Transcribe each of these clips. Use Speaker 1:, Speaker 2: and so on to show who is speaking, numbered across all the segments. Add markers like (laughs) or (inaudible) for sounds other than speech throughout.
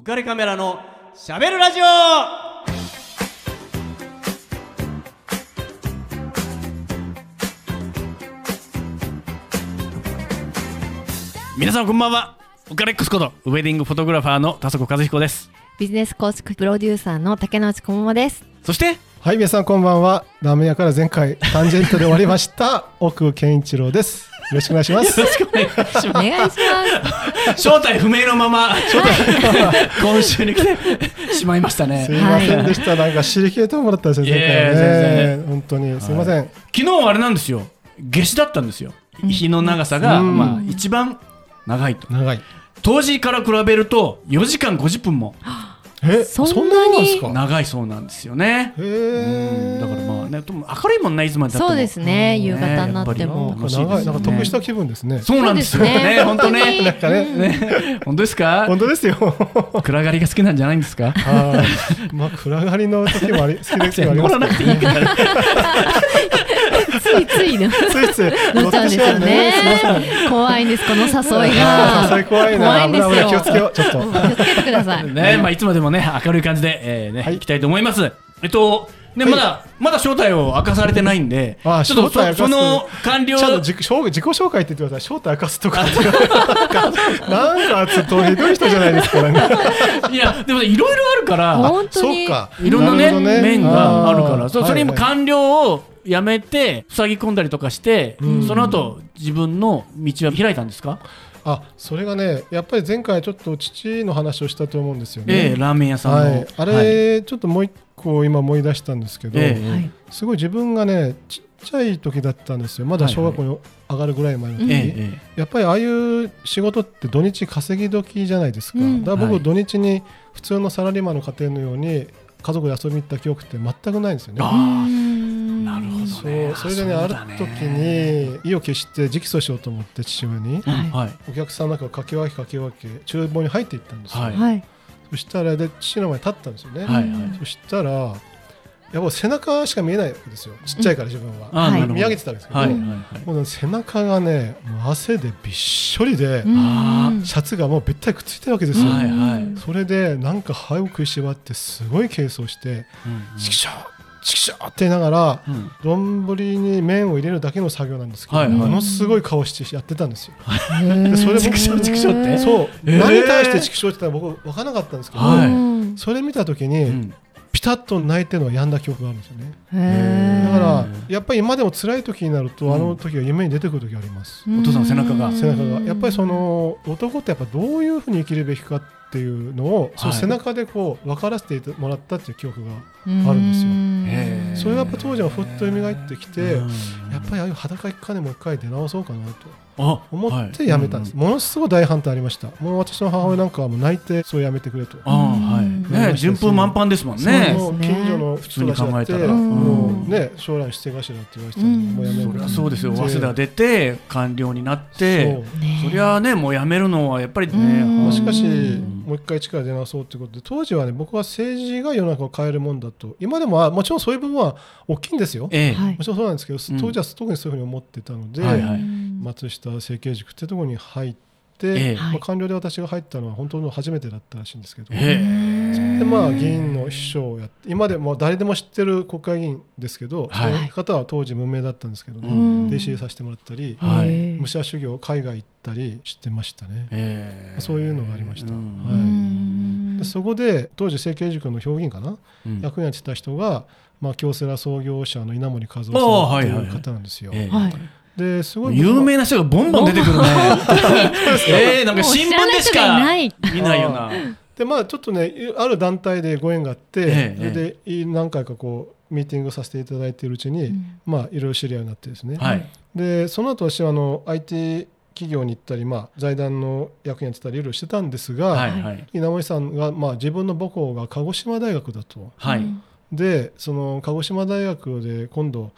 Speaker 1: 浮かれカメラのしゃべるラジオ皆さんこんばんは浮かれックスことウェディングフォトグラファーの田底和彦です
Speaker 2: ビジネス構築プロデューサーの竹之内小桃です。
Speaker 1: そして
Speaker 3: はい、皆さんこんばんは。ラーメン屋から前回タンジェントで終わりました。(laughs) 奥健一郎です。よろしくお願いします。
Speaker 1: よろしくお願いします
Speaker 2: お願いします。
Speaker 1: 正体不明のまま今週に来てしまいましたね
Speaker 3: すいませんでした。なんか知り切れてもらったんですよ、前回。本当にすいません。
Speaker 1: 昨日はあれなんですよ夏至だったんですよ日の長さが、
Speaker 3: うん
Speaker 1: まあ、一番長いと
Speaker 3: 長い。
Speaker 1: 当時から比べると4時間50分も
Speaker 3: え、
Speaker 2: そ
Speaker 3: そん
Speaker 2: んなに
Speaker 3: なにですか？
Speaker 1: 長いそうなんですよね。
Speaker 3: へ
Speaker 1: うん
Speaker 3: え。
Speaker 1: だからまあねでも明るいもんねいつまでたっても。
Speaker 2: そうですね。
Speaker 1: うん。
Speaker 2: 夕方になって
Speaker 1: ね
Speaker 2: も
Speaker 1: やっぱ。
Speaker 3: なんか長い、なんか得した気分ですね。
Speaker 1: そうなんですよ
Speaker 2: ね。
Speaker 1: ね。本当ね。
Speaker 3: なんかね、
Speaker 1: ね。本当ですか？
Speaker 3: 本当ですよ。
Speaker 1: 暗がりが好きなんじゃないんですか？
Speaker 3: まあ暗がりの時もあり、好きな時もあります
Speaker 1: 乗 (laughs) らなくていいから。
Speaker 2: ついついの。
Speaker 3: ついつい
Speaker 2: 乗っちゃうんですよね。怖いんです、この誘い
Speaker 3: あ
Speaker 2: が。
Speaker 3: ー最怖いな。
Speaker 2: 怖いんですよ
Speaker 3: 危ない危ない気をつけよう。ちょっと。
Speaker 2: うん気をつけてください。(laughs)
Speaker 1: ねまあいつまでもね明るい感じで、えーね
Speaker 3: はい
Speaker 1: いきたいと思いますえっとねまだまだ正体を明かされてないんでちょっとそその完了
Speaker 3: ちゃんと自己紹自己紹介って言ってください。正体明かすとかって。なんか、なんかちょっとひどい人じゃないですからね。(laughs)
Speaker 1: いやでもねいろいろあるから
Speaker 2: 本当に。
Speaker 3: そうか。
Speaker 1: いろんなね面があるからそれ今
Speaker 3: はいはい
Speaker 1: 完了をやめて塞ぎ込んだりとかして、
Speaker 3: うん
Speaker 1: その後自分の道は開いたんですか、
Speaker 3: あ、それがね、やっぱり前回ちょっと父の話をしたと思うんですよね。
Speaker 1: ええラーメン屋さんの、
Speaker 3: はい。あれ、ちょっともう一個今思い出したんですけど、
Speaker 1: ええ
Speaker 2: はい。
Speaker 3: すごい自分がね、ちっちゃい時だったんですよ。まだ小学校に上がるぐらい前の時に。
Speaker 1: えええ
Speaker 3: やっぱりああいう仕事って土日稼ぎ時じゃないですか。
Speaker 2: うん
Speaker 3: だから僕、
Speaker 1: はい
Speaker 3: 土日に普通のサラリーマンの家庭のように家族で遊びに行った記憶って全くないんですよね。そうそれでねある時に意を決して直訴しようと思って父親に
Speaker 1: え
Speaker 2: はい。
Speaker 1: はい
Speaker 3: お客さんの中をかき分けかき分け厨房に入っていったんですよ、
Speaker 1: はい。
Speaker 2: はい。
Speaker 3: そしたらで父の前に立ったんですよね、
Speaker 1: はいはい。
Speaker 3: そしたらやっぱ背中しか見えないわけですよ。ちっちゃいから自分は、
Speaker 2: はい
Speaker 1: あーなるほど。
Speaker 3: 見上げてたんですけど、
Speaker 1: はい
Speaker 3: もうね背中がねもう汗でびっしょりで、
Speaker 1: あ
Speaker 2: うん。
Speaker 3: シャツがもうべったりくっついてるわけですよ、
Speaker 1: はいはい。
Speaker 3: それでなんか歯を食いしばってすごい軽装して
Speaker 1: うん「
Speaker 3: チキシキショー」って言いながら
Speaker 1: うん
Speaker 3: 丼に麺を入れるだけの作業なんですけど、
Speaker 1: はいはい。
Speaker 3: ものすごい顔してやってたんですよ。それ僕
Speaker 1: 畜生畜生って？
Speaker 3: そう、
Speaker 1: えー。
Speaker 3: 何に対して畜生って言ったら僕分からなかったんですけど、
Speaker 1: はい。
Speaker 2: うん。
Speaker 3: それ見た時に、
Speaker 1: うん。
Speaker 3: ピタッと泣いてるのはやんだ記憶があるんですよね。
Speaker 2: へー
Speaker 3: だからやっぱり今でも辛い時になると、
Speaker 1: うん。
Speaker 3: あの時が夢に出てくる時あります。
Speaker 1: お父さんの背中が。
Speaker 3: 背中が。やっぱりその男ってやっぱどういうふうに生きるべきかっていうのを、その背中でこう分からせてもらったっていう記憶があるんですよ。
Speaker 1: へー。
Speaker 3: それがやっぱ当時はふっと蘇ってきて、
Speaker 1: うん。
Speaker 3: やっぱりああいう裸一貫でもう一回出直そうかなと
Speaker 1: あ
Speaker 3: 思って辞めたんです、ものすごい大反対ありました。もう私の母親なんかはもう泣いてそうやめてくれと、
Speaker 1: ああはい。ね順風満帆ですもんね。
Speaker 3: 近所の
Speaker 1: 普通に考えたら。
Speaker 3: もうね将来出世頭って言われてたのにもうやめる
Speaker 1: そりゃそうですよ。
Speaker 3: で
Speaker 1: 早稲田出て官僚になって
Speaker 3: そ
Speaker 1: りゃねもう辞めるのはやっぱりね
Speaker 2: うん。
Speaker 3: まあしかし
Speaker 1: うん
Speaker 3: もう一回力出直そうということで当時はね僕は政治が世の中を変えるもんだと。今でもあもちろんそういう部分は大きいんですよ。もちろんそうなんですけど
Speaker 1: うん。
Speaker 3: 当時は特にそういうふうに思ってたので、
Speaker 1: はいはい。
Speaker 3: 松下整形塾っていうところに入って、
Speaker 1: ええ
Speaker 3: まあ、官僚で私が入ったのは本当の初めてだったらしいんですけど、
Speaker 1: え。
Speaker 3: でまあ議員の秘書をやって今でも誰でも知ってる国会議員ですけど、
Speaker 1: はい。
Speaker 3: その方は当時無名だったんですけどね、
Speaker 1: うん。
Speaker 3: 弟子入りさせてもらったり、
Speaker 1: はい。
Speaker 3: 武者修行海外行ったりしてましたね、
Speaker 1: ええ。
Speaker 3: そういうのがありました、
Speaker 1: うん。
Speaker 3: はい。そこで当時整形塾の評議員かな、
Speaker 1: うん。
Speaker 3: 役員やってた人が、まあ、京セラ創業者の稲森和夫さんと
Speaker 1: はいいうはい。
Speaker 3: 方なんですよ。
Speaker 1: ええ。
Speaker 2: はい
Speaker 3: ですごい。
Speaker 1: 有名な人がボンボン出てくるね。(laughs) (laughs) ええなんか新聞でしか見ないような。
Speaker 3: でまあちょっとねある団体でご縁があって、
Speaker 1: ええ
Speaker 3: それでい何回かこうミーティングさせていただいているうちに、
Speaker 2: うん。
Speaker 3: まあいろいろ知り合いになってですね、
Speaker 1: はい。
Speaker 3: でその後私はあの IT 企業に行ったり、まあ、財団の役員やってたりいろいろしてたんですが、
Speaker 1: はいはい。
Speaker 3: 稲森さんが、まあ、自分の母校が鹿児島大学だと。
Speaker 1: はい
Speaker 3: でその鹿児島大学で今度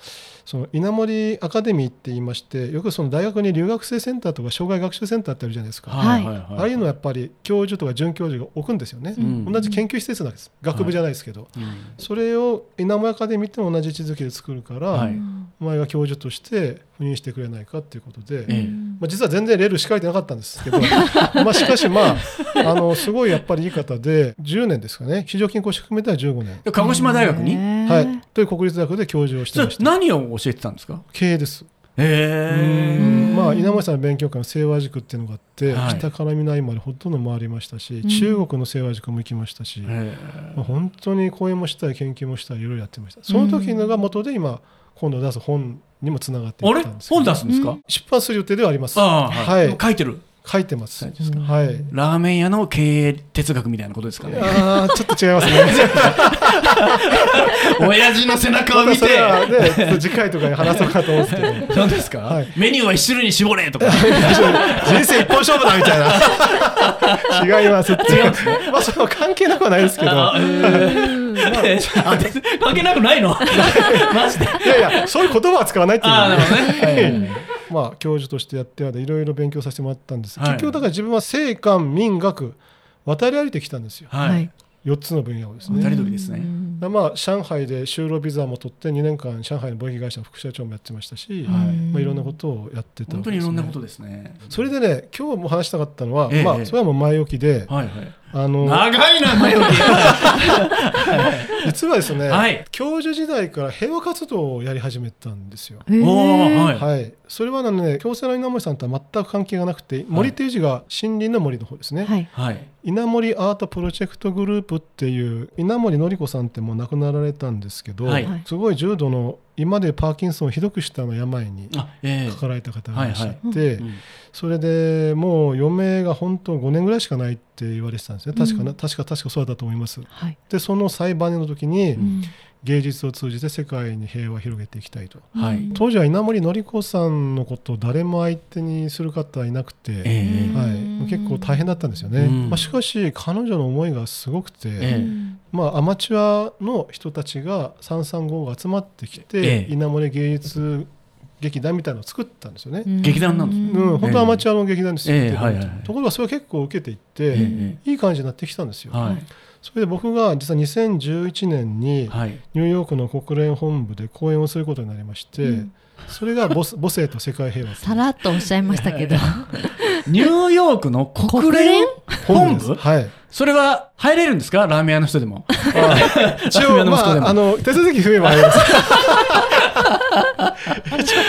Speaker 3: その稲森アカデミーって言いましてよくその大学に留学生センターとか障害学習センターってあるじゃないですか、
Speaker 1: はい。はい
Speaker 3: ああいうのはやっぱり教授とか准教授が置くんですよね、
Speaker 1: うん。
Speaker 3: 同じ研究施設なんです。学部じゃないですけど、
Speaker 1: うん。
Speaker 3: それを稲森アカデミーっても同じ位置づけで作るから、
Speaker 1: はい。
Speaker 3: お前が教授として赴任してくれないかっていうことで、
Speaker 1: ええ。
Speaker 3: まあ、実は全然レール敷かれてなかったんですけど (laughs) まあしかしまああのすごいやっぱりいい方で10年ですかね。非常勤講師含めては15年、
Speaker 1: で鹿児島大学に、
Speaker 3: はい、という国立大学で教授をしてました
Speaker 1: 何を教えてたんですか？
Speaker 3: 経営です。まあ稲森さんの勉強会の清和塾っていうのがあって、
Speaker 1: はい。
Speaker 3: 北から南までほとんど回りましたし、
Speaker 2: ん。
Speaker 3: 中国の清和塾も行きましたし、
Speaker 1: へ
Speaker 3: まあ、本当に講演もしたい研究もしたいいろいろやってました。その時のが元で今今度出す本にもつながって
Speaker 1: あれ
Speaker 3: ったんですけど。
Speaker 1: 本出すんですか、
Speaker 3: 出版する予定ではあります。
Speaker 1: ああ
Speaker 3: はい。
Speaker 1: 書いてる？
Speaker 3: 書いてます。はい。
Speaker 1: ラーメン屋の経営哲学みたいなことですかね？
Speaker 3: あーちょっと違いますね。(laughs)
Speaker 1: 親父の背中を見て。
Speaker 3: ね次回とかに話そうかと思うんですけど。
Speaker 1: 何ですか、
Speaker 3: はい。
Speaker 1: メニューは一種類に絞れとか。(laughs)
Speaker 3: 人生一本勝負だみたいな。(laughs) 違います違いますまあそれは関係なくはないですけど
Speaker 1: あえあで関係なくないの？(laughs) マジで。
Speaker 3: いやいやそういう言葉は使わないっていう
Speaker 1: ああなるほど
Speaker 3: はい
Speaker 1: ね、
Speaker 3: まあ教授としてやってはいろいろ勉強させてもらったんです、
Speaker 1: はい。
Speaker 3: 結局だから自分は政官民学渡り歩いてきたんですよ。
Speaker 1: はい、
Speaker 2: はい。
Speaker 3: 4つの分野をですね、
Speaker 1: 二人時ですね。
Speaker 3: まあ上海で就労ビザも取って2年間上海の貿易会社の副社長もやってましたし、
Speaker 1: はい。
Speaker 3: まあ、いろんなことをやってた
Speaker 1: 本当にい
Speaker 3: わけですね。
Speaker 1: ろんなことですね。
Speaker 3: それでね今日も話したかったのは、
Speaker 1: ええ。
Speaker 3: まあそれはもう前置きで、
Speaker 1: はいはい
Speaker 3: あの
Speaker 1: 長いな前置き。(laughs)
Speaker 3: 実はですね、
Speaker 1: はい。
Speaker 3: 教授時代から平和活動をやり始めたんですよ。
Speaker 2: へー。
Speaker 1: はい、
Speaker 3: はい、それはね京セラ稲森さんとは全く関係がなくて、森っていう字が森林の森の方ですね、
Speaker 2: はい。
Speaker 1: はい。
Speaker 3: 稲森アートプロジェクトグループっていう稲森典子さんってもう亡くなられたんですけど、
Speaker 1: はい。
Speaker 2: はい。
Speaker 3: すごい重度の今でパーキンソンをひどくしたの病にかかられた方がいらっしゃって、それでもう余命が本当5年ぐらいしかないって言われてたんですね。確か確か確かそうだったと思います。
Speaker 2: はい。
Speaker 3: でその裁判の時に
Speaker 2: うん
Speaker 3: 芸術を通じて世界に平和を広げていきたいと。
Speaker 1: はい。
Speaker 2: うん。
Speaker 3: 当時は稲森典子さんのことを誰も相手にする方はいなくて、
Speaker 1: ええ。
Speaker 3: はい。
Speaker 2: うん、
Speaker 3: 結構大変だったんですよね、
Speaker 1: うん。
Speaker 3: まあ、しかし彼女の思いがすごくて、
Speaker 1: ええ。
Speaker 2: うん
Speaker 3: まあ、アマチュアの人たちが335が集まってきて、
Speaker 1: ええ。
Speaker 3: 稲森芸術劇団みたいなのを作ったんですよね、
Speaker 1: 劇団なんですね。
Speaker 3: うん。本当はアマチュアの劇団ですよ、
Speaker 1: ええはいはいはい。
Speaker 3: ところがそれを結構受けていって、
Speaker 1: ええ。
Speaker 3: いい感じになってきたんですよ、
Speaker 1: はい
Speaker 3: それで僕が実は2011年に
Speaker 1: はい。
Speaker 3: ニューヨークの国連本部で講演をすることになりまして、
Speaker 2: うん。
Speaker 3: それが母母性と世界平和
Speaker 2: さらっとおっしゃいましたけど。(laughs)
Speaker 1: ニューヨークの国連本部？
Speaker 3: はい。
Speaker 1: それは入れるんですか？ラーメン屋の人でも。(laughs)
Speaker 3: 一応ま
Speaker 1: の息子でも。
Speaker 3: ああの手続き増えばあります。(laughs) 増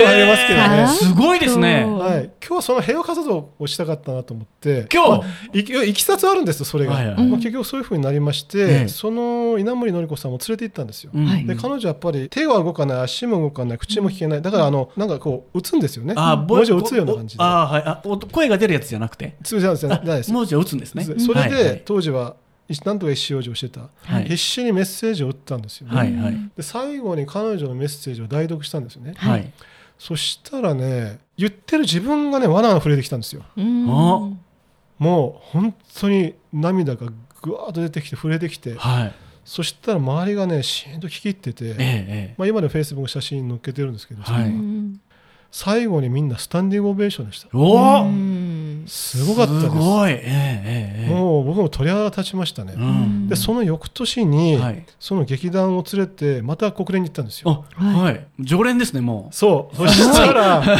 Speaker 3: えばありますけどね、
Speaker 2: えー。
Speaker 1: すごいですね。
Speaker 3: はい、今日はその平和活動をしたかったなと思って。
Speaker 1: 今日？
Speaker 3: いきいきさつはあるんですよそれが、
Speaker 1: はいはい。
Speaker 3: まあ、結局そういうふうになりまして、
Speaker 1: ええ。
Speaker 3: その稲森典子さんを連れて行ったんですよ、
Speaker 1: うん。
Speaker 2: はい。
Speaker 3: で彼女はやっぱり手は動かない足も動かない口も聞けない。だからあのなんかこう打つんですよね。
Speaker 1: あ
Speaker 3: 文字を打つような感じで。
Speaker 1: ああはい。あお声が出るやつじゃなくて？
Speaker 3: 通じゃないです。
Speaker 1: 文字を打つんですね。
Speaker 3: それ
Speaker 1: はい
Speaker 3: で当時はなんとか意思表示をしてた、
Speaker 1: はい。
Speaker 3: 必死にメッセージを打ったんですよね、
Speaker 1: はいはい。
Speaker 3: で最後に彼女のメッセージを代読したんですよね、
Speaker 1: はい
Speaker 3: そしたらね言ってる自分がね罠が触れてきたんですよ。もう本当に涙がぐわーっと出てきて触れてきて
Speaker 1: はい。
Speaker 3: そしたら周りがねしーんと聞き入ってて、
Speaker 1: えええ
Speaker 3: まあ、今でもフェイスブック写真載っけてるんですけど、
Speaker 1: はい。
Speaker 2: うん。
Speaker 3: 最後にみんなスタンディングオベーションでした。
Speaker 1: えおお
Speaker 2: うん
Speaker 3: すごかったです。
Speaker 1: すごい。ええええええ。
Speaker 3: もう僕も鳥肌が立ちましたね、
Speaker 1: うん。
Speaker 3: でその翌年に、
Speaker 1: はい。
Speaker 3: その劇団を連れてまた国連に行ったんですよ。
Speaker 1: あはい。常連ですねも
Speaker 3: そう。そしたら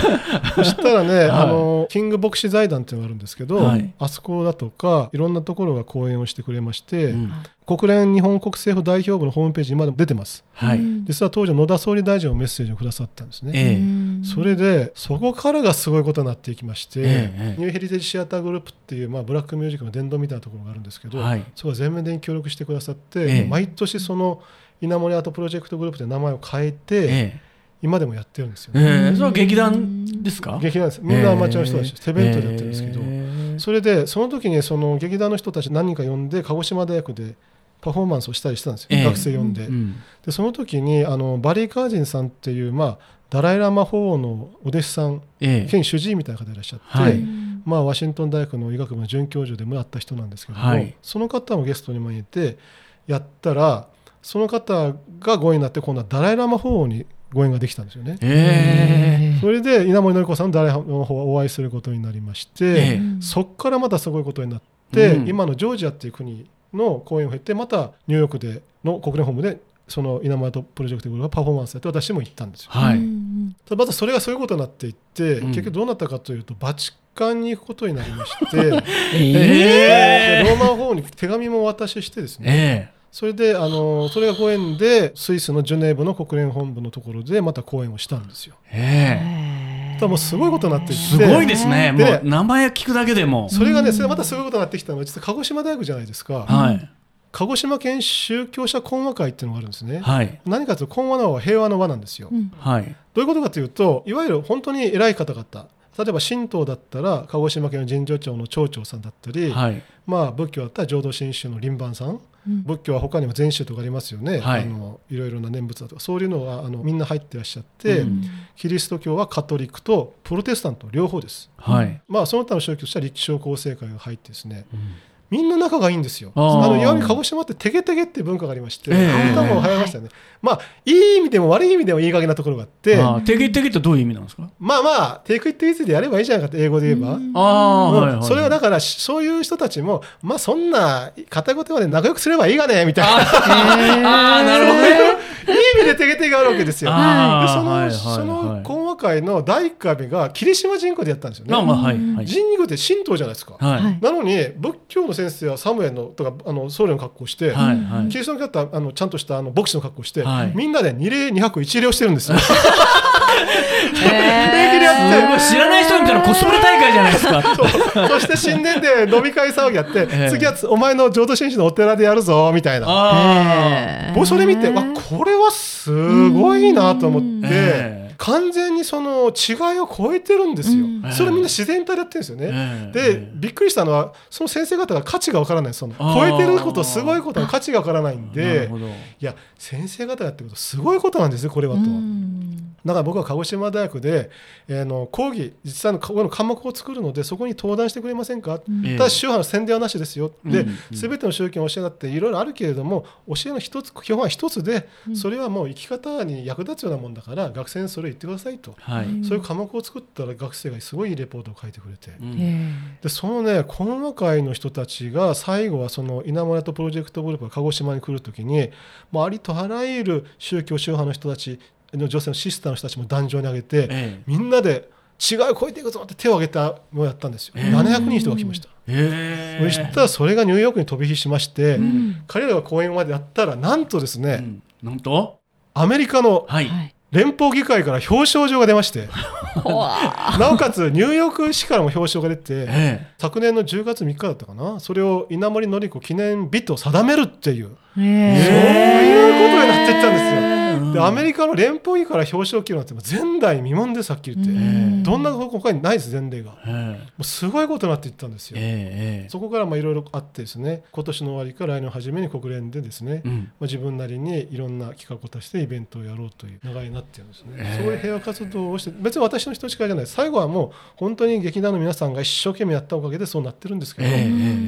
Speaker 3: そしたらね、
Speaker 1: はい。
Speaker 3: あのキング牧師財団っていうのがあるんですけど、
Speaker 1: はい。
Speaker 3: あそこだとかいろんなところが講演をしてくれまして、
Speaker 1: ううん
Speaker 3: 国連日本国政府代表部のホームページに今でも出てます。
Speaker 1: はい。
Speaker 2: うん。
Speaker 3: 実は当時野田総理大臣もメッセージをくださったんですね、
Speaker 1: ええ。
Speaker 2: うん
Speaker 3: それでそこからがすごいことになっていきまして、
Speaker 1: ええ
Speaker 3: ニューヘリテージシアターグループっていう、まあ、ブラックミュージックの殿堂みたいなところがあるんですけど、
Speaker 1: はい。
Speaker 3: そこが全面的に協力してくださって、
Speaker 1: ええ。
Speaker 3: 毎年その稲森アートプロジェクトグループで名前を変えて、
Speaker 1: ええ。
Speaker 3: 今でもやってるんですよ、
Speaker 1: ええ。それは劇団ですか？
Speaker 3: 劇団ですみんなアマチュアの人たち、手弁当でやってるんですけど、
Speaker 1: ええ。
Speaker 3: それでその時にその劇団の人たち何人か呼んで鹿児島大学でパフォーマンスをしたりしたんですよ、
Speaker 1: ええ。
Speaker 3: 学生呼んで,、
Speaker 1: うん。
Speaker 3: でその時にあのバリー・カージンさんっていう、まあ、ダライ・ラマ法王のお弟子さん
Speaker 1: ええ。
Speaker 3: 兼主治医みたいな方がいらっしゃって、
Speaker 1: はい。
Speaker 3: まあ、ワシントン大学の医学部の准教授でもあった人なんですけども、
Speaker 1: はい。
Speaker 3: その方もゲストに招いてやったらその方がご縁になって今度はダライ・ラマ法王にご縁ができたんですよね。
Speaker 1: ええ。
Speaker 3: それで稲森典子さんのダライ・ラマ法王お会いすることになりまして、
Speaker 1: ええ。
Speaker 3: そこからまたすごいことになって、
Speaker 1: うん。
Speaker 3: 今のジョージアっていう国の講演を経てまたニューヨークでの国連本部でその稲村とプロジェクトグループがパフォーマンスやって私も行ったんですよ。
Speaker 1: はい。
Speaker 2: うん
Speaker 3: ただまたそれがそういうことになっていって、
Speaker 1: うん。
Speaker 3: 結局どうなったかというとバチカンに行くことになりまして (laughs)
Speaker 1: え
Speaker 3: でローマ法に手紙もお渡ししてですね、
Speaker 1: え
Speaker 3: それであのそれがご縁でスイスのジュネーブの国連本部のところでまた講演をしたんですよ。
Speaker 1: ええ。
Speaker 3: だからもうすごいことになっていって
Speaker 1: すごいですね。も
Speaker 3: で
Speaker 1: う名前聞くだけでも。
Speaker 3: それがねそれまたすごいことになってきたのは実は鹿児島大学じゃないですか、
Speaker 1: はい。
Speaker 3: 鹿児島県宗教者講和会っていうのがあるんですね。
Speaker 1: はい。
Speaker 3: 何かというと講和の和は平和の和なんですよ。
Speaker 2: うん
Speaker 1: はい。
Speaker 3: どういうことかというといわゆる本当に偉い方々例えば神道だったら鹿児島県の神社町の町長さんだったり、
Speaker 1: はい。
Speaker 3: まあ、仏教だったら浄土真宗の輪番さん仏教は他にも禅宗とかありますよね、
Speaker 1: はい。
Speaker 3: い、あのいろいろな念仏だとか。そういうのはあのみんな入ってらっしゃって、
Speaker 1: うん。
Speaker 3: キリスト教はカトリックとプロテスタント両方です。
Speaker 1: はい。
Speaker 3: まあ、その他の宗教としては立正佼成会が入ってですね。
Speaker 1: うん。
Speaker 3: みんな仲がいいんですよ。
Speaker 1: あ
Speaker 3: のいわゆる鹿児島ってテゲテゲっていう文化がありまして、
Speaker 1: ええ。
Speaker 3: あなたも流行りましたよね。まあいい意味でも悪い意味でもいい加減なところがあって、
Speaker 1: ああ、てげてげってどういう意味なんですか？
Speaker 3: まあまあ take it easy でやればいいじゃないかって英語で言えば。
Speaker 2: うん
Speaker 1: ああ、
Speaker 3: うん
Speaker 1: はいはい。
Speaker 3: それはだからしそういう人たちもまあそんな片言まで仲良くすればいいがねみたいな
Speaker 1: ああ、なるほどね。
Speaker 3: いい意味でテゲテゲがあるわけですよ。でその、
Speaker 1: はいはい
Speaker 3: その
Speaker 1: はい。
Speaker 3: 講和会の第1回目が霧島神宮でやったんですよね。
Speaker 1: まあまあ、はい。はい。
Speaker 3: 神宮って神道じゃないですか。
Speaker 1: はい。
Speaker 2: はい
Speaker 3: なのに仏教の先生はサムエルのとかあの僧侶の格好をして、キリストの方はあのちゃんとしたあの牧師の格好をして、
Speaker 1: はい。
Speaker 3: みんなで二礼二拍一礼をしてるんですよ。
Speaker 2: え
Speaker 3: 平気でやって
Speaker 1: 知らない人みたいなコスプレ大会じゃないですか。(laughs)
Speaker 3: そして新年で飲み会騒ぎやって、
Speaker 1: ええ。
Speaker 3: 次はつお前の浄土真宗のお寺でやるぞみたいな。
Speaker 1: ああ。
Speaker 3: 僕それ見て、わこれはすごいなと思って、
Speaker 1: ええ
Speaker 3: 完全にその違いを超えてるんですよ。
Speaker 2: うん
Speaker 3: それみんな自然体でやってるんですよね。
Speaker 1: ええ
Speaker 3: で、びっくりしたのは、その先生方が価値がわからない、その超えてること、すごいことの価値がわからないんで。いや、先生方がやってること、すごいことなんですよ、これはと。だから僕は鹿児島大学で、えーの講義、実際のの科目を作るので、そこに登壇してくれませんか、
Speaker 1: ええ
Speaker 3: ただ宗派の宣伝はなしですよ、で
Speaker 1: うん。うん。
Speaker 3: 全ての宗教の教えだっていろいろあるけれども、教えの一つ、基本は一つで、それはもう生き方に役立つようなもんだから、学生にそれを言ってくださいと、
Speaker 1: はい。
Speaker 3: そういう科目を作ったら、学生がすごいレポートを書いてくれて。
Speaker 1: うん。
Speaker 3: でそのね講和会の人たちが最後はその稲村とプロジェクトグループが鹿児島に来るときにもうありとあらゆる宗教宗派の人たちの女性のシスターの人たちも壇上に上げて、
Speaker 1: ええ。
Speaker 3: みんなで違いを超えていくぞって手を挙げたのをやったんですよ、
Speaker 1: ええ。
Speaker 3: 700人人が来ました、
Speaker 1: ええ。
Speaker 3: そしたらそれがニューヨークに飛び火しまして、
Speaker 1: ん。
Speaker 3: 彼らが講演までやったらなんとですね、
Speaker 1: うん。なんと？
Speaker 3: アメリカの
Speaker 1: はい。
Speaker 2: はい
Speaker 3: 連邦議会から表彰状が出まして (laughs)
Speaker 2: ほわ
Speaker 3: なおかつニューヨーク市からも表彰が出て
Speaker 1: え
Speaker 3: 昨年の10月3日だったかな？それを稲森紀子記念日と定めるっていう。
Speaker 2: ー
Speaker 3: そういうことになっていったんですよ。
Speaker 1: え
Speaker 3: でアメリカの連邦議から表彰を切るなんて前代未聞ですはっきり言って、
Speaker 2: うん。
Speaker 3: どんな他にないです前例が。も
Speaker 1: え。
Speaker 3: うすごいことになっていったんですよ。
Speaker 1: ええ
Speaker 3: そこからまあいろいろあってですね。今年の終わりから来年の初めに国連でですね、まあ、自分なりにいろんな企画を出してイベントをやろうという流れになってるんですね、
Speaker 1: ええ。
Speaker 3: そういう平和活動をして別に私の人力じゃない。最後はもう本当に劇団の皆さんが一生懸命やったおかげでそうなってるんですけど、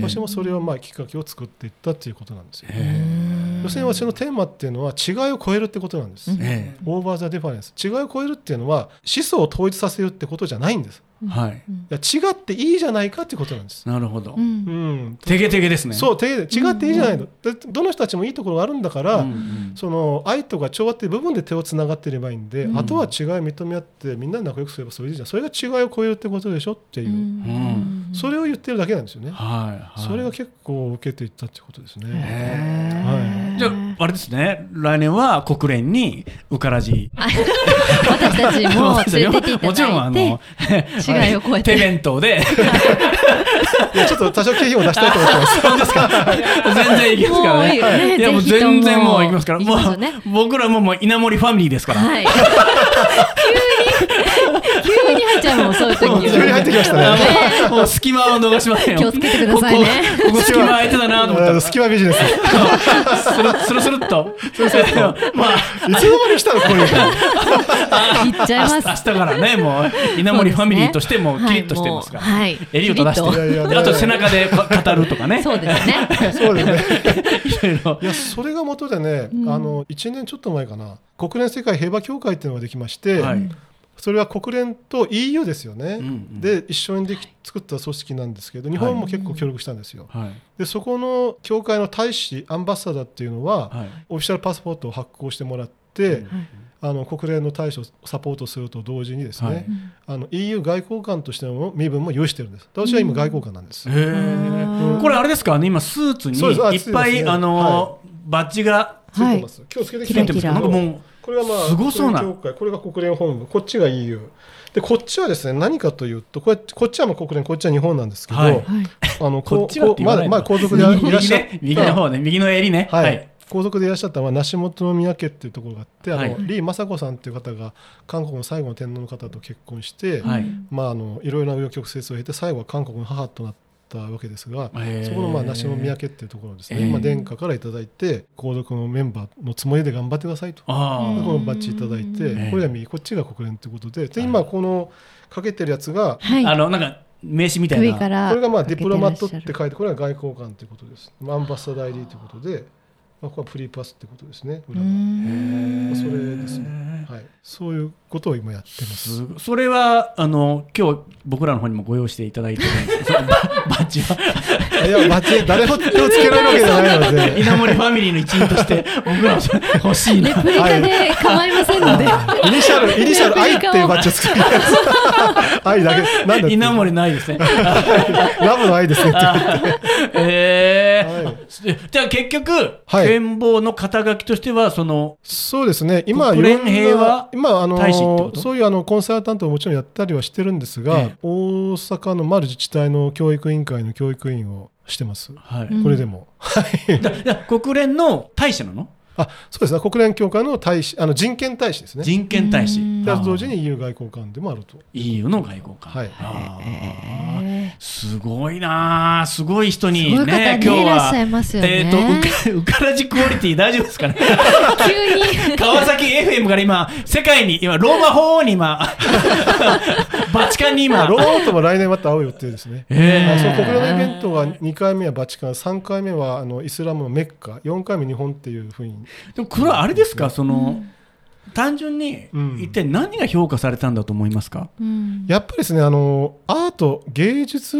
Speaker 3: 私もそれをまあきっかけを作っていったということなんですよ、
Speaker 1: え
Speaker 3: 要するに私のテーマっていうのは違いを超えるってことなんです、
Speaker 1: ええ
Speaker 3: over the difference。違いを超えるっていうのは思想を統一させるってことじゃないんです。
Speaker 1: えはい。
Speaker 3: いや違っていいじゃないかっていうことなんです、
Speaker 1: なるほど。
Speaker 2: う。ん。
Speaker 3: うん、
Speaker 1: てげてげですね。
Speaker 3: そうて違っていいじゃないの、でどの人たちもいいところがあるんだから、
Speaker 1: うんうん。
Speaker 3: その愛とか調和っていう部分で手をつながっていればいいんで、
Speaker 2: うん。
Speaker 3: あとは違いを認め合ってみんなで仲良くすればそれでいいじゃん。それが違いを超えるってことでしょっていう、
Speaker 1: ん。
Speaker 3: それを言ってるだけなんですよね、
Speaker 1: はいはい。
Speaker 3: それが結構受けていったってことですね、
Speaker 1: え
Speaker 3: は
Speaker 1: えじゃあ、あれですね。来年は国連にウカラジ。
Speaker 2: 私たちも連れてっていただいて。(laughs)
Speaker 1: もちろん、あの、(laughs)
Speaker 2: 違いを超えて。
Speaker 1: 手弁当で、(laughs)
Speaker 3: いやちょっと多少経費を出したいと思ってます。
Speaker 1: そうですか。(laughs) 全然いきますから
Speaker 2: ね。
Speaker 1: ね。いや、もう全然もういきますから。もう、僕らももう稲森ファミリーですから。
Speaker 2: はい。(laughs) 急に (laughs) 急に入っちゃうもんそういう時は。
Speaker 3: 急に入ってきましたね。
Speaker 1: あもう隙間を逃しませんよ。
Speaker 2: 気をつけてくださいね。
Speaker 1: ここ隙間空いてたなと思った。
Speaker 3: 隙間ビジネスい
Speaker 1: ら、スルスルスルっと。まあ、
Speaker 3: つの間に来たのこういうの？
Speaker 2: 行っちゃいます。
Speaker 1: 明日からね、もう、稲森ファミリーとしてもキリッとしてますから。
Speaker 2: はい。
Speaker 1: 襟を正して。あと背中でこ語るとかね。
Speaker 2: そうですね。
Speaker 3: そうですね。(laughs)
Speaker 1: いろいろ。
Speaker 3: い。やそれが元でね、
Speaker 2: うん。
Speaker 3: あの1年ちょっと前かな。国連世界平和協会っていうのができまして、
Speaker 1: はい
Speaker 3: それは国連と EU ですよね、
Speaker 1: うんうん。
Speaker 3: で一緒にでき作った組織なんですけど日本も結構協力したんですよ、
Speaker 1: はい。
Speaker 3: でそこの協会の大使アンバサダーっていうのは、
Speaker 1: はい。
Speaker 3: オフィシャルパスポートを発行してもらって、
Speaker 1: うん
Speaker 3: あの国連の大使をサポートすると同時にですね、
Speaker 1: はい。
Speaker 3: あの EU 外交官としての身分も有してるんです。私は今外交官なんです、
Speaker 1: へえこれあれですか？ね今スーツにいっぱい、
Speaker 3: ね
Speaker 1: あのーバッジが
Speaker 3: ついてます、今日つけてきたんですけど
Speaker 2: キラキラ。
Speaker 1: なんかもう
Speaker 3: これがまあ
Speaker 1: すごそうな。
Speaker 3: 国連協会。これが国連本部こっちが EU でこっちはですね何かというとこれこっちはまあ国連こっちは日本なんですけど、
Speaker 1: はい。
Speaker 2: はい。
Speaker 3: あの
Speaker 1: こっちは
Speaker 3: まあまあ皇族でいらっ
Speaker 1: 右
Speaker 3: しゃっ
Speaker 1: ね。右の方ね。右の襟ね。
Speaker 3: はい、
Speaker 1: はい。
Speaker 3: 皇族でいらっしゃったのは梨本宮家っていうところがあって、
Speaker 1: はい。
Speaker 3: あの李雅子さんっていう方が韓国の最後の天皇の方と結婚して、
Speaker 1: はい。
Speaker 3: まああのいろいろな紆余曲折を経て最後は韓国の母となったわけですが、そこのまあ梨本宮家っていうところですね、
Speaker 1: えー
Speaker 3: まあ殿下からいただいて皇族のメンバーのつもりで頑張ってくださいと。このバッジいただいて、
Speaker 1: ええ。
Speaker 3: これが右こっちが国連ということでで今このかけてるやつが
Speaker 2: はい。
Speaker 1: あのなんか名刺みたいな。
Speaker 2: 首から
Speaker 3: これがまあディプロマットって書いてこれが外交官ということです。アンバサダー入りということで、まあ、ここはプリパスってことですね裏
Speaker 2: う
Speaker 3: が
Speaker 2: ん
Speaker 3: それですね、はい、そういうことを今やってます。
Speaker 1: それはあの今日僕らの方にもご用意していただいてる。んですそのバ (laughs) バッジは。い
Speaker 3: やバッジ誰も手をつけられるわけじゃないので。(laughs)
Speaker 1: 稲森ファミリーの一員として僕らも欲しいな。
Speaker 2: レプリカで構いませんので、
Speaker 3: イニシャルイニシャル愛っていうバッジを作ります愛だけ。なんだ
Speaker 1: 稲森ないですね。(laughs)
Speaker 3: ラブの愛ですねって
Speaker 1: えー。
Speaker 3: はい
Speaker 1: じゃあ結局、
Speaker 3: はい。
Speaker 1: の肩書きとしてはその
Speaker 3: そうですね、今、
Speaker 1: 国連
Speaker 3: 今あのそういうあのコンサルタントももちろんやったりはしてるんですが、
Speaker 1: ええ。
Speaker 3: 大阪のある自治体の教育委員会の教育委員をしてます、
Speaker 1: はい、
Speaker 2: うん
Speaker 3: これでも。
Speaker 1: 国連の大使なの？
Speaker 3: あそうですね、国連協会の大使あの人権大使ですね。
Speaker 1: 人権大使。
Speaker 3: 同時に EU 外交官でもあると。
Speaker 1: EU の外交官、
Speaker 3: はい。
Speaker 1: あー。
Speaker 2: え
Speaker 1: すごいなあすごい人にね
Speaker 2: ね
Speaker 1: 今日は。
Speaker 2: いらっしゃいますよね。
Speaker 1: えっ、とうか (laughs) うからじクオリティ大丈夫ですかね？
Speaker 2: ー (laughs) 急に。(laughs)
Speaker 1: 川崎 FM から今世界に今ローマ法王に今バチカンに今
Speaker 3: まあ、ローとも来年また会う予定ですね。
Speaker 1: え
Speaker 3: あそ国連のイベントが2回目はバチカン、3回目はあのイスラムのメッカ、4回目日本っていうふうに。
Speaker 1: でもこれはあれですか？その、単純に
Speaker 3: うん。
Speaker 1: 一体何が評価されたんだと思いますか、
Speaker 2: うん。
Speaker 3: やっぱりですねあのアート芸術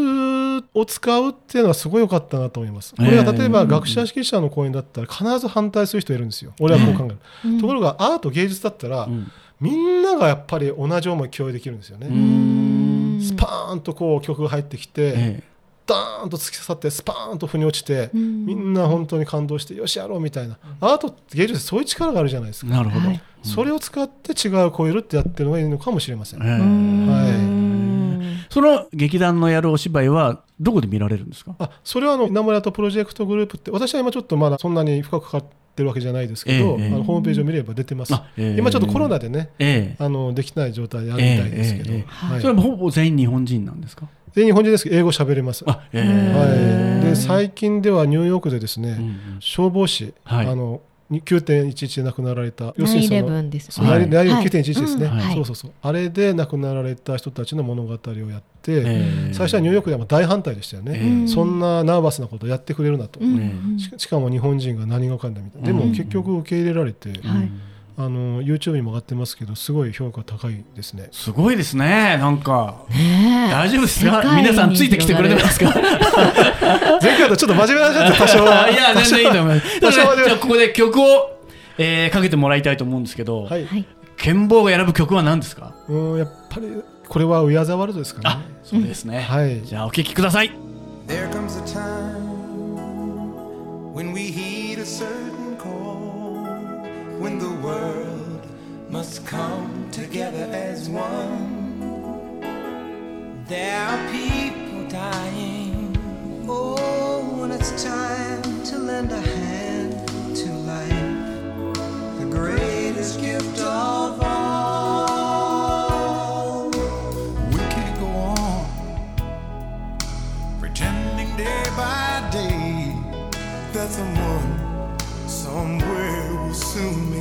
Speaker 3: を使うっていうのはすごい良かったなと思います。これが例えば学者指揮者の講演だったら必ず反対する人いるんですよ。俺はこう考える。
Speaker 2: うん。
Speaker 3: ところがアート芸術だったら、
Speaker 1: うん。
Speaker 3: みんながやっぱり同じ思い共有できるんですよね。スパーンとこう曲が入ってきて、
Speaker 1: え
Speaker 3: ダーンと突き刺さってスパーンと腑に落ちて、
Speaker 2: うん。
Speaker 3: みんな本当に感動してよしやろうみたいな。アートって芸術ってそういう力があるじゃないですか。
Speaker 1: えなるほど、
Speaker 2: はい。
Speaker 3: それを使って違いを超えるってやってるのがいいのかもしれません。
Speaker 1: ええ
Speaker 2: うん
Speaker 1: その劇団のやるお芝居はどこで見られるんですか？
Speaker 3: あそれはあの稲村とプロジェクトグループって私は今ちょっとまだそんなに深くかかってるわけじゃないですけど、
Speaker 1: ええええ。
Speaker 3: あのホームページを見れば出てます、
Speaker 1: あええ。
Speaker 3: 今ちょっとコロナでね
Speaker 1: ええ。
Speaker 3: あのできない状態であるみたいですけど、はい。
Speaker 1: それはほぼ全員日本人なんですか？
Speaker 3: 全員日本人ですけど英語喋れます、は
Speaker 1: あえ。
Speaker 3: い、で最近ではニューヨークでですね、
Speaker 1: えうんうん。
Speaker 3: 消防士、
Speaker 1: はい。
Speaker 3: あの9.11で亡くなられた要するにその
Speaker 2: 9-11です。
Speaker 3: そう
Speaker 2: ね。
Speaker 1: はい。
Speaker 3: 内容
Speaker 2: はい
Speaker 3: 9.11ですね、
Speaker 2: うんはい。
Speaker 3: そうそうそう。あれで亡くなられた人たちの物語をやって、
Speaker 1: ええ。
Speaker 3: 最初はニューヨークでは大反対でしたよね、
Speaker 1: ええ。
Speaker 3: そんなナーバスなことやってくれるなと、ししかも日本人が何が分かんないみたいな、
Speaker 1: うん。
Speaker 3: でも結局受け入れられて、
Speaker 2: はい
Speaker 3: あの YouTube にも上がってますけどすごい評価高いですね。
Speaker 1: すごいですねなんか。
Speaker 2: ねえ。
Speaker 1: 大丈夫ですか？皆さんついてきてくれてますか？
Speaker 3: 前回とちょっと真面目な話だった。(laughs) 多少
Speaker 1: いや全然いいと思います。
Speaker 3: 多少はね。
Speaker 1: じゃあここで曲を、えーかけてもらいたいと思うんですけど、
Speaker 3: はい、
Speaker 2: はい。
Speaker 1: 剣坊が選ぶ曲は何ですか？
Speaker 3: うんやっぱりこれはウィアザワールドですか
Speaker 1: あ
Speaker 3: ね
Speaker 1: そうですね、
Speaker 3: はい。
Speaker 1: じゃあお聴きください。
Speaker 4: There comes a time when we heed a certain call, when the world must come together as one. There are people dying. Oh, when it's time to lend a hand to life, the greatest gift of all. We can't go on pretending day by day that someone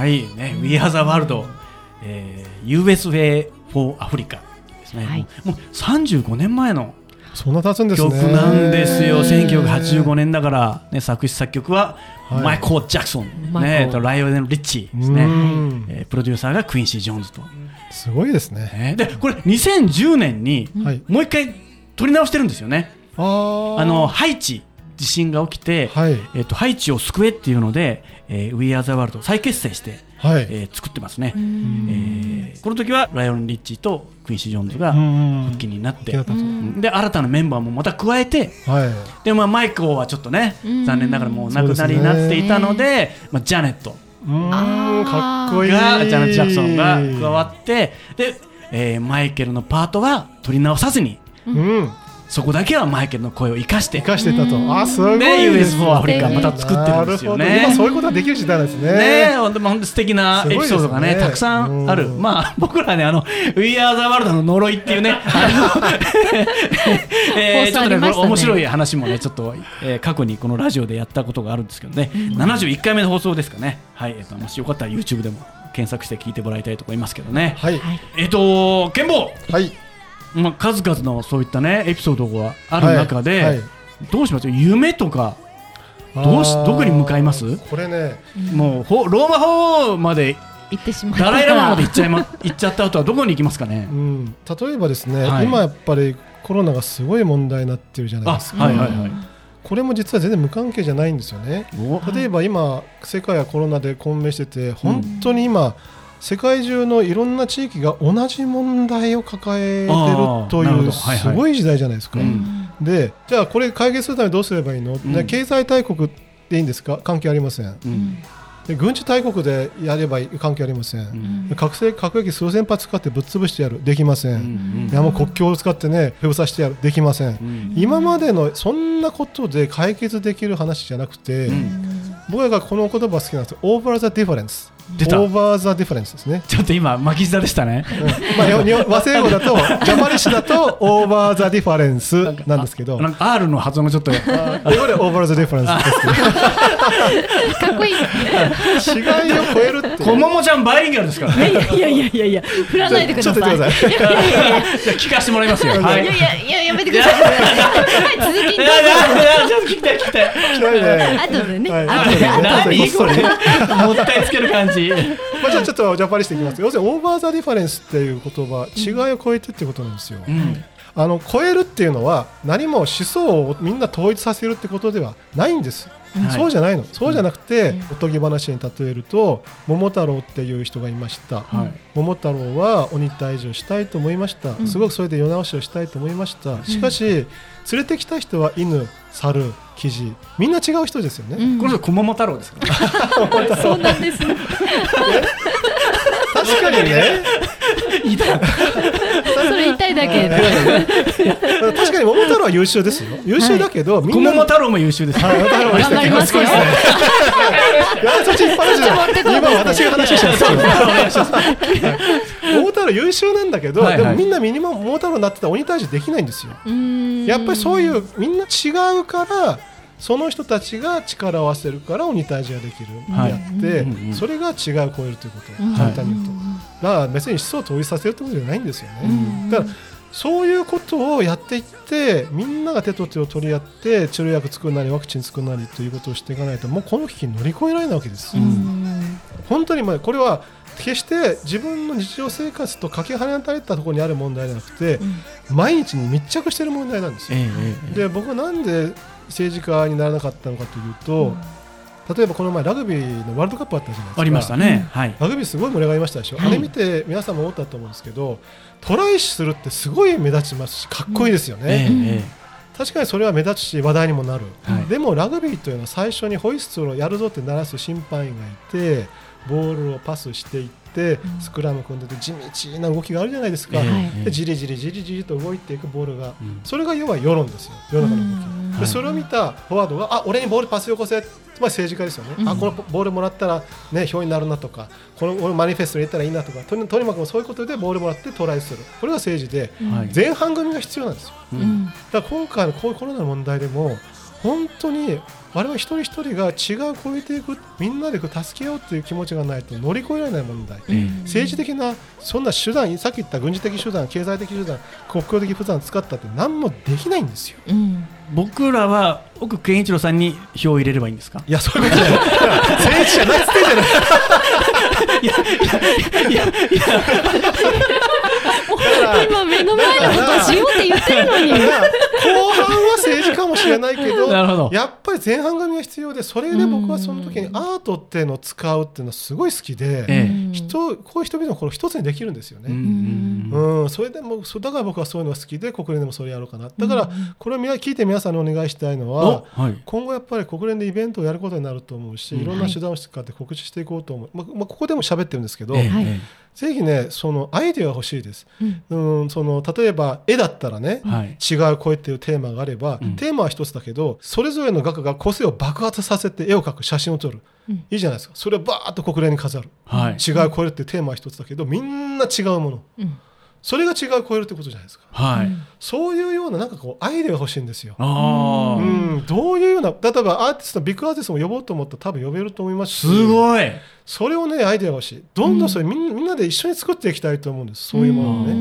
Speaker 1: はいね、We Are the World、えー、USA for Africa ですね、
Speaker 2: はい。
Speaker 1: もうもう35年前の
Speaker 3: そんな経つんですね。
Speaker 1: 曲なんですよ、1985年だから、ね、作詞作曲は
Speaker 3: はい。
Speaker 1: マイコー・ジャクソン、
Speaker 2: マイコ
Speaker 1: ね、
Speaker 2: ー
Speaker 1: とライオネル・リッチーです
Speaker 3: う
Speaker 1: ね、
Speaker 3: ん。
Speaker 1: えープロデューサーがクインシー・ジョーンズと、
Speaker 3: すごいですね。
Speaker 1: ね。でこれ2010年に
Speaker 3: はい。
Speaker 1: もう一回撮り直してるんですよね、
Speaker 3: あー。
Speaker 1: あのハイチ地震が起きて、
Speaker 3: はい。
Speaker 1: えっとハイチを救えっていうので、えー、We Are the World 再結成して、
Speaker 3: はい。
Speaker 1: えー作ってますね、
Speaker 2: うん。
Speaker 1: えーこの時はライオネル・リッチーとクインシー・ジョーンズが
Speaker 3: うん
Speaker 1: 復帰になって、で新たなメンバーもまた加えて
Speaker 3: はい。
Speaker 1: で、まあ、マイクはちょっとね
Speaker 2: うん。
Speaker 1: 残念ながらもうお亡くなりになっていたのでまあ、ジャネット
Speaker 3: かっこいい。
Speaker 1: がジャネット・ジャクソンが加わってで、えーマイケルのパートは取り直さずに
Speaker 3: うん
Speaker 1: そこだけはマイケルの声を生かして。
Speaker 3: 生かしてたと。
Speaker 2: うん。
Speaker 3: あすごい
Speaker 1: で
Speaker 3: です
Speaker 1: US4 アフリカまた作ってるんですよ
Speaker 3: なるほど。今
Speaker 1: ね。
Speaker 3: そういうことができる時代なんですね。
Speaker 1: ねえ、ほんとほんと素敵なエピソードがね
Speaker 3: ね
Speaker 1: たくさんある、
Speaker 3: うん
Speaker 1: まあ僕らね、あの We Are the World の呪いっていうね、(laughs) ちょっとね、面白い話もね、ちょっと、えー過去にこのラジオでやったことがあるんですけどね、71回目の放送ですかね、はい、えっともしよかったら YouTube でも検索して聞いてもらいたいと思いますけどね。
Speaker 3: はい。
Speaker 1: えっと、ケンボ
Speaker 3: はい
Speaker 1: まあ、数々のそういったねエピソードがある中で、
Speaker 3: はいはい。
Speaker 1: どうします？夢とかどうしどこに向かいます？
Speaker 3: これね。
Speaker 1: もうほローマ法まで
Speaker 2: 行ってしまった
Speaker 1: ダライラマまで行っちゃいま (laughs) 行っちゃった後はどこに行きますかね？
Speaker 3: うん。例えばですね
Speaker 1: はい。
Speaker 3: 今やっぱりコロナがすごい問題になってるじゃない
Speaker 1: あ
Speaker 3: ですか。
Speaker 1: はいはいはい。
Speaker 3: これも実は全然無関係じゃないんですよね。
Speaker 1: お。
Speaker 3: 例えば今世界はコロナで混迷してて本当に今世界中のいろんな地域が同じ問題を抱えてるというすごい時代じゃないですか。
Speaker 1: うん。
Speaker 3: でじゃあこれ解決するためにどうすればいいの、
Speaker 1: ん。
Speaker 3: ね経済大国でいいんですか？関係ありません。
Speaker 1: うん。
Speaker 3: で軍事大国でやればいい関係ありません、
Speaker 1: うん。
Speaker 3: 核戦核兵器数千発使ってぶっ潰してやる。できません、
Speaker 1: うん
Speaker 3: いやもう国境を使ってね封鎖してやる。できません、
Speaker 1: うん
Speaker 3: 今までのそんなことで解決できる話じゃなくて、
Speaker 1: うん。
Speaker 3: 僕がこの言葉好きなんです。よ over the difference
Speaker 1: 出た。
Speaker 3: over the difference ですね、
Speaker 1: ちょっと今巻き舌でしたね。
Speaker 3: うん。まあ、よ日本和製語だとジャパニッシュだと over the difference なんですけど。
Speaker 1: なんか R の発音がちょっと。
Speaker 3: あ英語で over the difference です。けど
Speaker 2: かっこいい。
Speaker 3: 違いを超えるって。
Speaker 1: こももちゃんバイリンガルですから。ね
Speaker 2: いやいやいやいやいや、振らないでく
Speaker 3: ちょ
Speaker 2: ださい。
Speaker 3: っと言ってください。
Speaker 2: いやいやいやいや
Speaker 1: じゃあ聞かせてもらいますよ。はい
Speaker 2: いやいやいや、やめてください。はい、続き
Speaker 1: たい
Speaker 3: ね。
Speaker 2: 後でね、
Speaker 3: はい。
Speaker 2: 後で、後で。
Speaker 1: 何これもったいつける感じ。
Speaker 3: まあ、じゃあちょっと Japanish でいきます要するに over the difference っていう言葉違いを超えてってことなんですよ、
Speaker 1: うん。
Speaker 3: あの超えるっていうのは何も思想をみんな統一させるってことではないんです、
Speaker 1: はい。
Speaker 3: そうじゃないの。そうじゃなくて、おとぎ話に例えると桃太郎っていう人がいました、
Speaker 1: はい。
Speaker 3: 桃太郎は鬼退治をしたいと思いました、すごくそれで世直しをしたいと思いました、しかし連れてきた人は犬猿キジみんな違う人ですよね、
Speaker 2: うん。
Speaker 1: この人小桃太郎です (laughs)
Speaker 2: そうなんです。(laughs)
Speaker 3: 確かにね。
Speaker 2: それ痛いだけ。(laughs)
Speaker 3: 確かに桃太郎は優秀ですよ。優秀だけど、み
Speaker 1: 小
Speaker 3: んな
Speaker 1: 桃太郎も優秀です
Speaker 3: はい
Speaker 2: 頑張りますよ。
Speaker 3: いやそっち一般人
Speaker 2: 持ってこう。
Speaker 3: 今私が話してるんですけど桃太郎優秀なんだけど、
Speaker 1: はいはい。
Speaker 3: でもみんなミニマム桃太郎になってたら鬼退治できないんですよ。やっぱりそういうみんな違うからその人たちが力を合わせるから鬼退治ができる。んであって、
Speaker 1: うんうん
Speaker 3: それが違う超えるとい。うこと、
Speaker 2: うん
Speaker 3: 簡単に言うと、だから別に思想を統一させるってことじゃないんですよね、
Speaker 2: うん
Speaker 3: だからそういうことをやっていってみんなが手と手を取り合って治療薬作るなりワクチン作るなりということをしていかないともうこの危機乗り越えられないわけです、
Speaker 2: うん
Speaker 3: 本当にまあこれは決して自分の日常生活とかけ離れたところにある問題じゃなくて、毎日に密着している問題なんですよ。で僕はなんで政治家にならなかったのかというと、例えばこの前ラグビーのワールドカップあったじゃないですか。
Speaker 1: ありましたね。はい。
Speaker 3: ラグビーすごい盛り上がりましたでしょ、
Speaker 1: はい。
Speaker 3: あれ見て皆さんも思ったと思うんですけどトライするってすごい目立ちますしかっこいいですよね、
Speaker 1: ええ
Speaker 3: 確かにそれは目立つし話題にもなる、
Speaker 1: はい。
Speaker 3: でもラグビーというのは最初にホイッスルをやるぞって鳴らす審判員がいてボールをパスしていって、スクラム組んでて地道な動きがあるじゃないですか、でじりじりじりじりと動いていくボールが、
Speaker 1: うん。
Speaker 3: それが要は世論ですよ。世の中の動き、
Speaker 2: うん
Speaker 3: でそれを見たフォワードがあ俺にボールパスよこせ。つまり政治家ですよね、
Speaker 2: うん。
Speaker 3: あこのボールもらったら、ね、票になるなとかこの俺マニフェストに入れたらいいなとかとにとにかくそういうことでボールもらってトライする。これが政治で
Speaker 1: はい。
Speaker 3: 前半組が必要なんですよ。
Speaker 1: う
Speaker 2: うんん。
Speaker 3: だから今回のこういうコロナの問題でも本当に我々一人一人が違う超えていくみんなでこう助け合うという気持ちがないと乗り越えられない問題、
Speaker 1: え
Speaker 3: 政治的なそんな手段さっき言った軍事的手段経済的手段国境的手段使ったって何もできないんですよ。
Speaker 2: うん。
Speaker 1: 僕らは奥健一郎さんに票を入れればいいんですか？
Speaker 3: いやそういうことじゃない政治じゃない。っつってんじゃない
Speaker 2: 今目の前のことをしようって言ってるのに
Speaker 3: 後半は政治かもしれないけど
Speaker 1: なるほど。
Speaker 3: やっぱり前半組が必要でそれで僕はその時にアートっていうのを使うっていうのはすごい好きで、
Speaker 1: ええ
Speaker 3: 人こういう人々のこの一つにできるんですよ
Speaker 1: う
Speaker 3: ね。
Speaker 1: ん
Speaker 3: うん、それでもそうだから僕はそういうのが好きで国連でもそれやろうかな。だからこれをみんな聞いて皆さんにお願いしたいのは
Speaker 1: おはい。
Speaker 3: 今後やっぱり国連でイベントをやることになると思うし、
Speaker 1: うん
Speaker 3: いろんな手段を使って告知していこうと思う、まあまあ、ここでも喋ってるんですけど、
Speaker 1: ええ。
Speaker 2: はい。
Speaker 1: え
Speaker 3: ぜひねそのアイデアが欲しいです、
Speaker 2: うん。
Speaker 3: うん、その例えば絵だったらね
Speaker 1: え、はい。
Speaker 3: 違う声っていうテーマがあれば、
Speaker 1: うん。
Speaker 3: テーマは一つだけどそれぞれの画家が個性を爆発させて絵を描く写真を撮る、
Speaker 2: うん
Speaker 3: いいじゃないですか。それをバーッと国連に飾る、
Speaker 1: はい。
Speaker 3: 違う声っていうテーマは一つだけどみんな違うもの。
Speaker 2: うん。
Speaker 3: それが違う声ってことじゃないですか。
Speaker 1: はい。
Speaker 3: そういうようななんかこうアイデアが欲しいんですよ。うん、どういうような例えばアーティストビッグアーティストも呼ぼうと思ったら多分呼べると思いますし。
Speaker 1: すごい。
Speaker 3: それをねアイデアが欲しい。どんどんそれみんみんなで一緒に作っていきたいと思うんです。そういうものを
Speaker 2: うん
Speaker 3: ね。
Speaker 2: う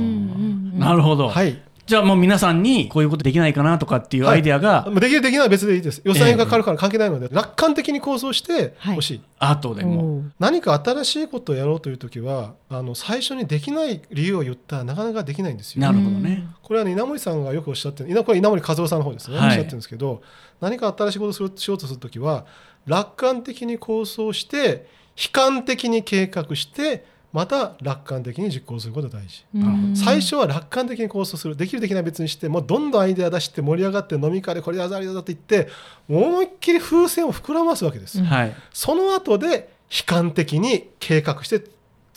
Speaker 2: ん。
Speaker 1: なるほど。
Speaker 3: はい
Speaker 1: じゃあもう皆さんにこういうことできないかなとかっていうアイデアが
Speaker 3: まあできるできないは別でいいです。予算がかかるから関係ないので、楽観的に構想してほしい、
Speaker 1: アートでも。
Speaker 3: 何か新しいことをやろうという時はあの最初にできない理由を言ったらなかなかできないんですよ。
Speaker 1: なるほどね。
Speaker 3: これは、ね、稲森さんがよくおっしゃってる稲これ稲森和夫さんの方ですね、
Speaker 1: はい。
Speaker 3: おっしゃってるんですけど何か新しいことをするしようとするときは楽観的に構想して悲観的に計画してまた楽観的に実行することが大事。
Speaker 2: うん。
Speaker 3: 最初は楽観的に構想する。できるできないは別にしてもうどんどんアイデア出して盛り上がって飲み会でこれやざりだと言って思いっきり風船を膨らますわけです、
Speaker 2: うん。
Speaker 1: はい。
Speaker 3: その後で悲観的に計画して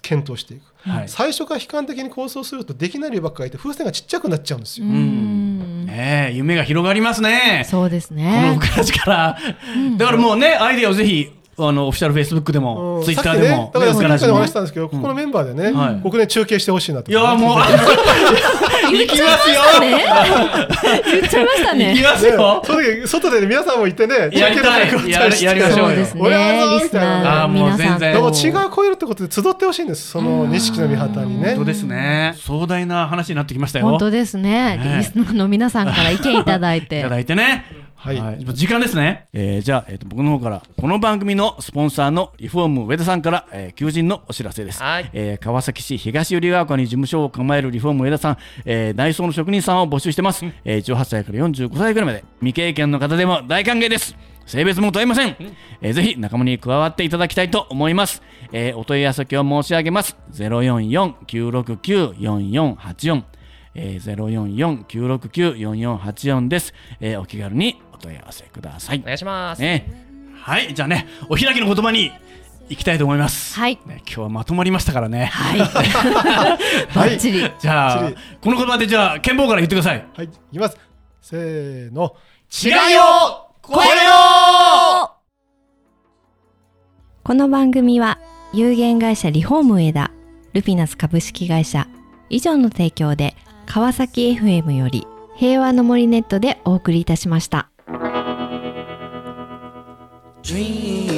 Speaker 3: 検討していく、
Speaker 1: はい。
Speaker 3: 最初から悲観的に構想するとできない理由ばっかりいて風船がちっちゃくなっちゃうんですよ、
Speaker 2: うん。
Speaker 1: ねえ夢が広がりますね。
Speaker 2: そうです
Speaker 1: この
Speaker 2: ね
Speaker 1: 僕たちからだからもうねアイデアをぜひあのオフィシャルフェイスブックでも
Speaker 3: うん。
Speaker 1: ツイッターでも
Speaker 3: ね、だからさっきお話したんですけど、ここのメンバーでね、
Speaker 1: はい。
Speaker 3: 僕ね中継してほしいなと。
Speaker 1: いやもう (laughs) 行きますよ。
Speaker 2: ね。言っちゃいました
Speaker 1: 行き
Speaker 2: ね
Speaker 1: ますよ。
Speaker 3: その時外でね皆さんも行ってね
Speaker 1: やりたい。やりやりましょうよ。
Speaker 2: そうですね。
Speaker 3: 俺はぞ
Speaker 2: リスナー
Speaker 1: あーもう
Speaker 2: の皆さん
Speaker 1: 全然
Speaker 3: でも
Speaker 2: と
Speaker 3: 違う声るってことで集ってほしいんです。その錦の御旗にね。
Speaker 1: 本当ですね。壮大な話になってきましたよ。
Speaker 2: 本当ですね。
Speaker 1: ね。
Speaker 2: リスナーの皆さんから意見いただい (laughs)
Speaker 1: い
Speaker 2: て
Speaker 1: ただいてね。
Speaker 3: はい
Speaker 1: 時間ですね。えーじゃあ、えーと僕の方から、この番組のスポンサーのリフォーム上田さんから、えー求人のお知らせです。
Speaker 5: はい
Speaker 1: えー川崎市東百合ヶ丘に事務所を構えるリフォーム上田さん、えー内装の職人さんを募集してます。えー18歳から45歳ぐらいまで、未経験の方でも大歓迎です。性別も問いません。えーぜひ仲間に加わっていただきたいと思います。えーお問い合わせ先を申し上げます。044-969-4484。えー、044-969-4484です、えーお気軽にお問い合わせください
Speaker 5: お。願いします。
Speaker 1: ね、はい、じゃあね、お開きの言葉に行きたいと思います。
Speaker 2: はい
Speaker 1: ね、今日はまとまりましたからね。
Speaker 2: はい (laughs) バッチリ
Speaker 1: じゃあこの言葉でじゃあ、剣坊から言ってください。
Speaker 3: はいいきますせーの
Speaker 1: 違いを超えよ
Speaker 6: この番組は有限会社リフォーム上田ルピナス株式会社以上の提供で川崎 FM より平和の森ネットでお送りいたしました。
Speaker 4: Dream